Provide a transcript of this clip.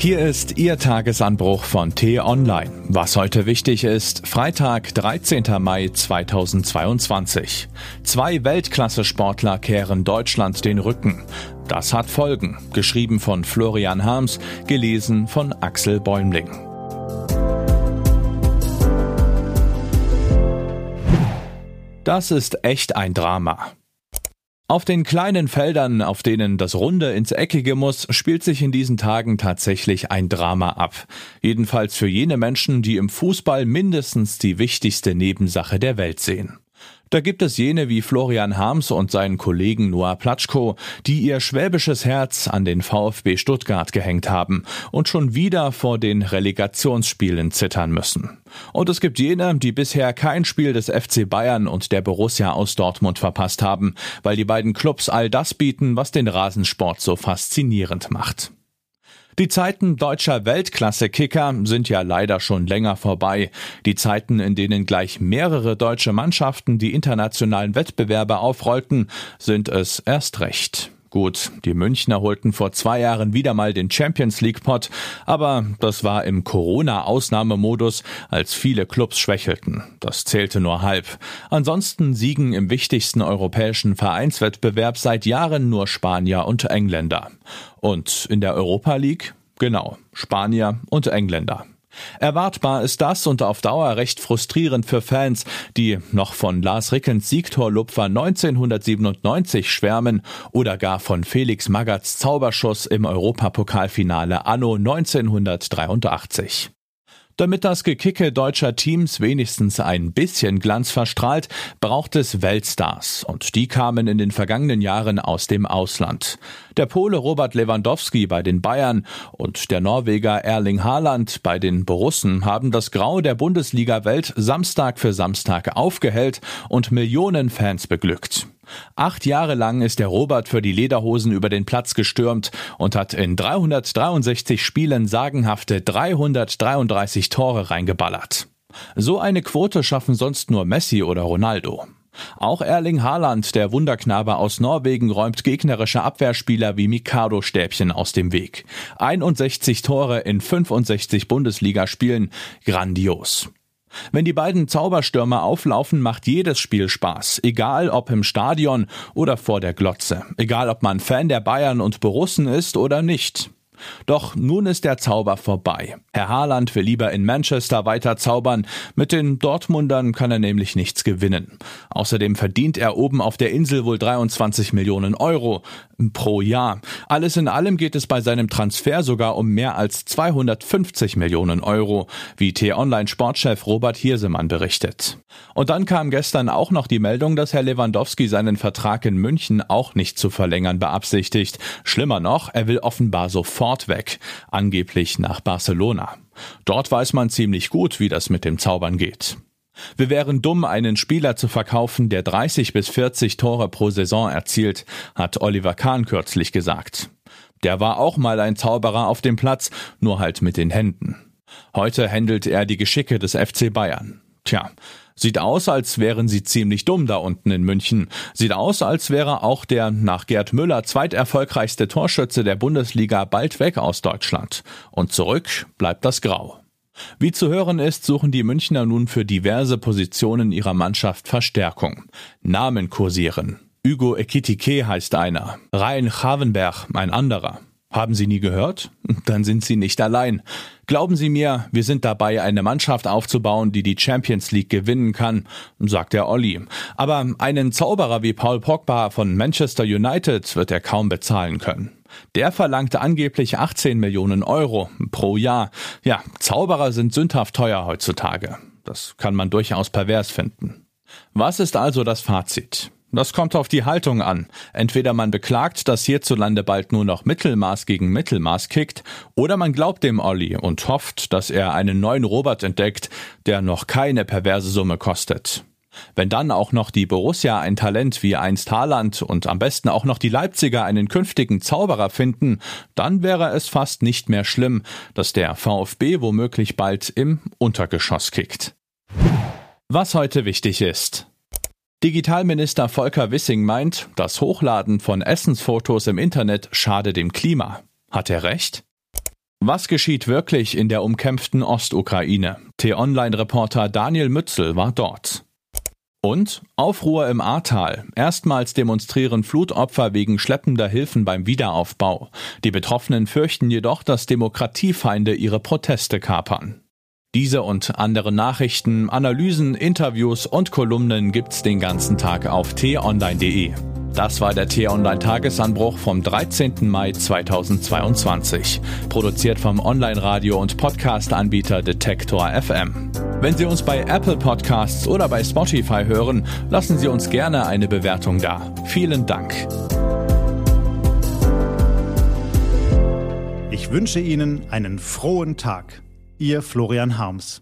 Hier ist Ihr Tagesanbruch von T-Online. Was heute wichtig ist, Freitag, 13. Mai 2022. Zwei Weltklasse-Sportler kehren Deutschland den Rücken. Das hat Folgen. Geschrieben von Florian Harms, gelesen von Axel Bäumling. Das ist echt ein Drama. Auf den kleinen Feldern, auf denen das Runde ins Eckige muss, spielt sich in diesen Tagen tatsächlich ein Drama ab. Jedenfalls für jene Menschen, die im Fußball mindestens die wichtigste Nebensache der Welt sehen. Da gibt es jene wie Florian Harms und seinen Kollegen Noah Platschko, die ihr schwäbisches Herz an den VfB Stuttgart gehängt haben und schon wieder vor den Relegationsspielen zittern müssen. Und es gibt jene, die bisher kein Spiel des FC Bayern und der Borussia aus Dortmund verpasst haben, weil die beiden Clubs all das bieten, was den Rasensport so faszinierend macht. Die Zeiten deutscher Weltklasse-Kicker sind ja leider schon länger vorbei. Die Zeiten, in denen gleich mehrere deutsche Mannschaften die internationalen Wettbewerbe aufrollten, sind es erst recht. Gut, die Münchner holten vor zwei Jahren wieder mal den Champions League Pot, aber das war im Corona-Ausnahmemodus, als viele Clubs schwächelten. Das zählte nur halb. Ansonsten siegen im wichtigsten europäischen Vereinswettbewerb seit Jahren nur Spanier und Engländer. Und in der Europa League? Genau, Spanier und Engländer. Erwartbar ist das und auf Dauer recht frustrierend für Fans, die noch von Lars Rickens Siegtorlupfer 1997 schwärmen oder gar von Felix Magatts Zauberschuss im Europapokalfinale anno 1983. Damit das Gekicke deutscher Teams wenigstens ein bisschen Glanz verstrahlt, braucht es Weltstars. Und die kamen in den vergangenen Jahren aus dem Ausland. Der Pole Robert Lewandowski bei den Bayern und der Norweger Erling Haaland bei den Borussen haben das Grau der Bundesliga-Welt Samstag für Samstag aufgehellt und Millionen Fans beglückt. Acht Jahre lang ist der Robert für die Lederhosen über den Platz gestürmt und hat in 363 Spielen sagenhafte 333 Tore reingeballert. So eine Quote schaffen sonst nur Messi oder Ronaldo. Auch Erling Haaland, der Wunderknabe aus Norwegen, räumt gegnerische Abwehrspieler wie Mikado Stäbchen aus dem Weg. 61 Tore in 65 Bundesligaspielen, grandios. Wenn die beiden Zauberstürmer auflaufen, macht jedes Spiel Spaß, egal ob im Stadion oder vor der Glotze, egal ob man Fan der Bayern und Borussen ist oder nicht. Doch nun ist der Zauber vorbei. Herr Haaland will lieber in Manchester weiter zaubern. Mit den Dortmundern kann er nämlich nichts gewinnen. Außerdem verdient er oben auf der Insel wohl 23 Millionen Euro pro Jahr. Alles in allem geht es bei seinem Transfer sogar um mehr als 250 Millionen Euro, wie T-Online-Sportchef Robert Hirsemann berichtet. Und dann kam gestern auch noch die Meldung, dass Herr Lewandowski seinen Vertrag in München auch nicht zu verlängern beabsichtigt. Schlimmer noch, er will offenbar sofort weg, angeblich nach Barcelona. Dort weiß man ziemlich gut, wie das mit dem Zaubern geht. Wir wären dumm, einen Spieler zu verkaufen, der 30 bis 40 Tore pro Saison erzielt, hat Oliver Kahn kürzlich gesagt. Der war auch mal ein Zauberer auf dem Platz, nur halt mit den Händen. Heute händelt er die Geschicke des FC Bayern. Tja, sieht aus, als wären sie ziemlich dumm da unten in München. Sieht aus, als wäre auch der nach Gerd Müller zweiterfolgreichste Torschütze der Bundesliga bald weg aus Deutschland. Und zurück bleibt das Grau. Wie zu hören ist, suchen die Münchner nun für diverse Positionen ihrer Mannschaft Verstärkung. Namen kursieren. Hugo Ekitike heißt einer, Ryan Chavenberg ein anderer. Haben Sie nie gehört? Dann sind Sie nicht allein. Glauben Sie mir, wir sind dabei, eine Mannschaft aufzubauen, die die Champions League gewinnen kann, sagt der Olli. Aber einen Zauberer wie Paul Pogba von Manchester United wird er kaum bezahlen können. Der verlangte angeblich 18 Millionen Euro pro Jahr. Ja, Zauberer sind sündhaft teuer heutzutage. Das kann man durchaus pervers finden. Was ist also das Fazit? Das kommt auf die Haltung an. Entweder man beklagt, dass hierzulande bald nur noch Mittelmaß gegen Mittelmaß kickt, oder man glaubt dem Olli und hofft, dass er einen neuen Robert entdeckt, der noch keine perverse Summe kostet. Wenn dann auch noch die Borussia ein Talent wie einst Haaland und am besten auch noch die Leipziger einen künftigen Zauberer finden, dann wäre es fast nicht mehr schlimm, dass der VfB womöglich bald im Untergeschoss kickt. Was heute wichtig ist. Digitalminister Volker Wissing meint, das Hochladen von Essensfotos im Internet schade dem Klima. Hat er recht? Was geschieht wirklich in der umkämpften Ostukraine? T-Online-Reporter Daniel Mützel war dort. Und Aufruhr im Ahrtal. Erstmals demonstrieren Flutopfer wegen schleppender Hilfen beim Wiederaufbau. Die Betroffenen fürchten jedoch, dass Demokratiefeinde ihre Proteste kapern. Diese und andere Nachrichten, Analysen, Interviews und Kolumnen gibt's den ganzen Tag auf t-online.de. Das war der T-Online-Tagesanbruch vom 13. Mai 2022. Produziert vom Online-Radio- und Podcast-Anbieter Detektor FM. Wenn Sie uns bei Apple Podcasts oder bei Spotify hören, lassen Sie uns gerne eine Bewertung da. Vielen Dank. Ich wünsche Ihnen einen frohen Tag. Ihr Florian Harms.